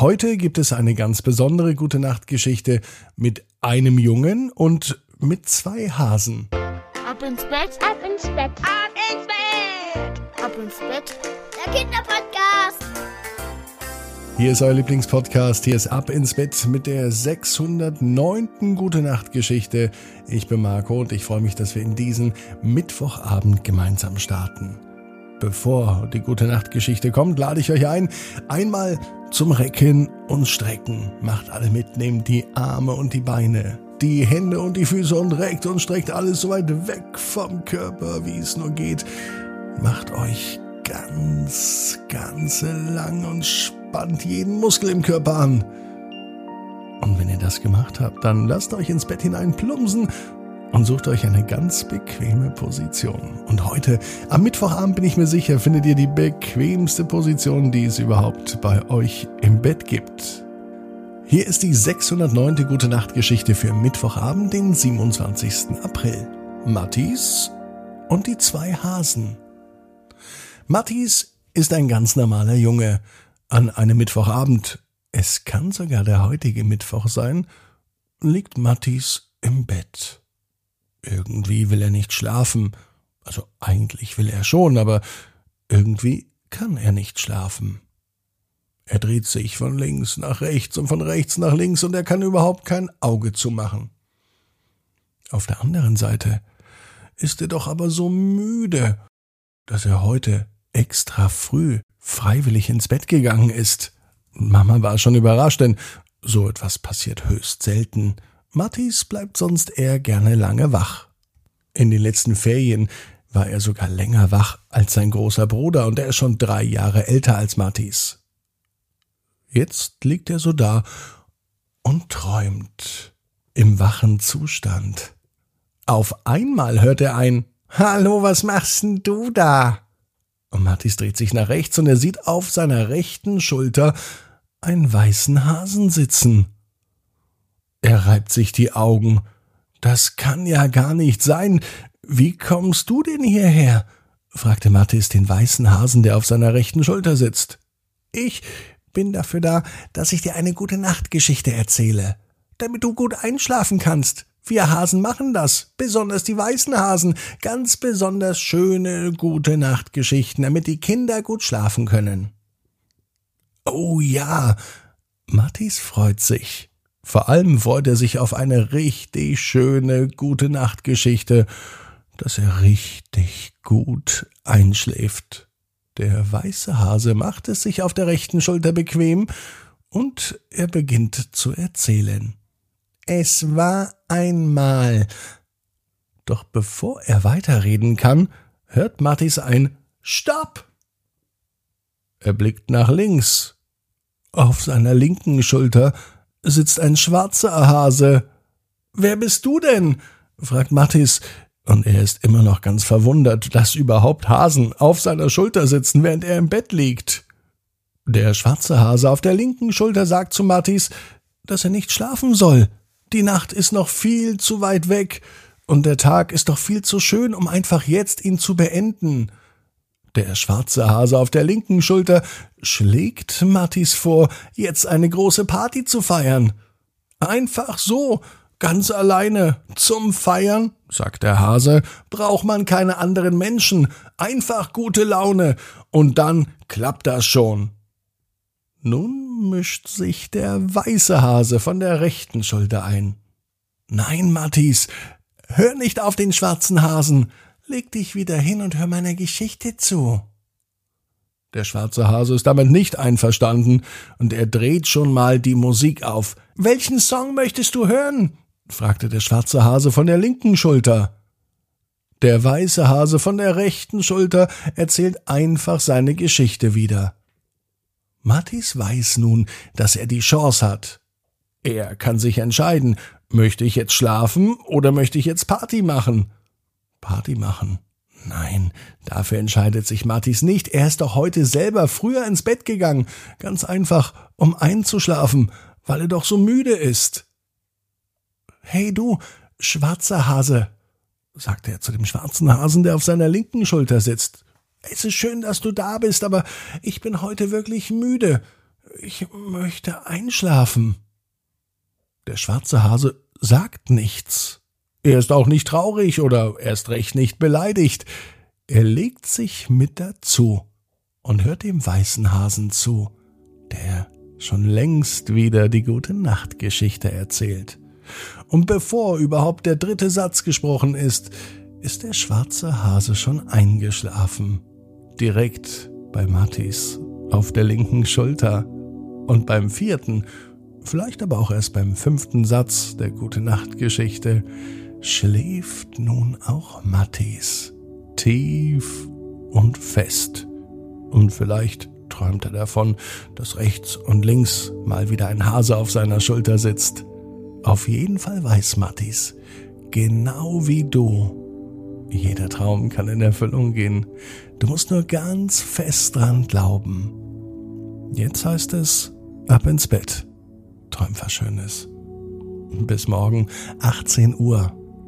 Heute gibt es eine ganz besondere gute Nachtgeschichte mit einem Jungen und mit zwei Hasen. Ab ins Bett, Ab ins Bett. Ab ins Bett. ab ins Bett. Der Kinderpodcast. Hier ist euer Lieblingspodcast. Hier ist Ab ins Bett mit der 609. Gute Nacht Geschichte. Ich bin Marco und ich freue mich, dass wir in diesen Mittwochabend gemeinsam starten. Bevor die Gute Nacht Geschichte kommt, lade ich euch ein, einmal zum Recken und Strecken. Macht alle mit, nehmt die Arme und die Beine, die Hände und die Füße und reckt und streckt alles so weit weg vom Körper, wie es nur geht. Macht euch ganz, ganz lang und spannt jeden Muskel im Körper an. Und wenn ihr das gemacht habt, dann lasst euch ins Bett hinein plumpsen und sucht euch eine ganz bequeme Position. Und heute, am Mittwochabend bin ich mir sicher, findet ihr die bequemste Position, die es überhaupt bei euch im Bett gibt. Hier ist die 609. Gute Nacht Geschichte für Mittwochabend, den 27. April. Mattis und die zwei Hasen. Mattis ist ein ganz normaler Junge. An einem Mittwochabend, es kann sogar der heutige Mittwoch sein, liegt Mattis im Bett. Irgendwie will er nicht schlafen. Also eigentlich will er schon, aber irgendwie kann er nicht schlafen. Er dreht sich von links nach rechts und von rechts nach links und er kann überhaupt kein Auge zumachen. Auf der anderen Seite ist er doch aber so müde, dass er heute extra früh freiwillig ins Bett gegangen ist. Mama war schon überrascht, denn so etwas passiert höchst selten. Mattis bleibt sonst eher gerne lange wach. In den letzten Ferien war er sogar länger wach als sein großer Bruder und er ist schon drei Jahre älter als Mattis. Jetzt liegt er so da und träumt im wachen Zustand. Auf einmal hört er ein Hallo, was machst denn du da? Und Mattis dreht sich nach rechts und er sieht auf seiner rechten Schulter einen weißen Hasen sitzen. Er reibt sich die Augen. Das kann ja gar nicht sein. Wie kommst du denn hierher? fragte Mattis den weißen Hasen, der auf seiner rechten Schulter sitzt. Ich bin dafür da, dass ich dir eine gute Nachtgeschichte erzähle, damit du gut einschlafen kannst. Wir Hasen machen das, besonders die weißen Hasen, ganz besonders schöne, gute Nachtgeschichten, damit die Kinder gut schlafen können. Oh ja, Mattis freut sich. Vor allem freut er sich auf eine richtig schöne, gute Nachtgeschichte, dass er richtig gut einschläft. Der weiße Hase macht es sich auf der rechten Schulter bequem und er beginnt zu erzählen. Es war einmal. Doch bevor er weiterreden kann, hört Mattis ein Stopp! Er blickt nach links. Auf seiner linken Schulter sitzt ein schwarzer Hase. Wer bist du denn? fragt Mattis, und er ist immer noch ganz verwundert, dass überhaupt Hasen auf seiner Schulter sitzen, während er im Bett liegt. Der schwarze Hase auf der linken Schulter sagt zu Mattis, dass er nicht schlafen soll. Die Nacht ist noch viel zu weit weg, und der Tag ist doch viel zu schön, um einfach jetzt ihn zu beenden. Der schwarze Hase auf der linken Schulter schlägt Mattis vor, jetzt eine große Party zu feiern. Einfach so, ganz alleine, zum Feiern, sagt der Hase, braucht man keine anderen Menschen, einfach gute Laune, und dann klappt das schon. Nun mischt sich der weiße Hase von der rechten Schulter ein. Nein, Mattis, hör nicht auf den schwarzen Hasen, leg dich wieder hin und hör meiner Geschichte zu. Der schwarze Hase ist damit nicht einverstanden, und er dreht schon mal die Musik auf. Welchen Song möchtest du hören? fragte der schwarze Hase von der linken Schulter. Der weiße Hase von der rechten Schulter erzählt einfach seine Geschichte wieder. Mattis weiß nun, dass er die Chance hat. Er kann sich entscheiden, möchte ich jetzt schlafen oder möchte ich jetzt Party machen? Party machen. Nein, dafür entscheidet sich Mattis nicht. Er ist doch heute selber früher ins Bett gegangen, ganz einfach, um einzuschlafen, weil er doch so müde ist. Hey du, schwarzer Hase, sagte er zu dem schwarzen Hasen, der auf seiner linken Schulter sitzt. Es ist schön, dass du da bist, aber ich bin heute wirklich müde. Ich möchte einschlafen. Der schwarze Hase sagt nichts. Er ist auch nicht traurig oder erst recht nicht beleidigt. Er legt sich mit dazu und hört dem weißen Hasen zu, der schon längst wieder die gute Nachtgeschichte erzählt. Und bevor überhaupt der dritte Satz gesprochen ist, ist der schwarze Hase schon eingeschlafen. Direkt bei Mattis auf der linken Schulter. Und beim vierten, vielleicht aber auch erst beim fünften Satz der Gute Nacht Geschichte, schläft nun auch Mattis tief und fest. Und vielleicht träumt er davon, dass rechts und links mal wieder ein Hase auf seiner Schulter sitzt. Auf jeden Fall weiß Mattis, genau wie du, jeder Traum kann in Erfüllung gehen. Du musst nur ganz fest dran glauben. Jetzt heißt es, ab ins Bett. Träum was Schönes. Bis morgen, 18 Uhr.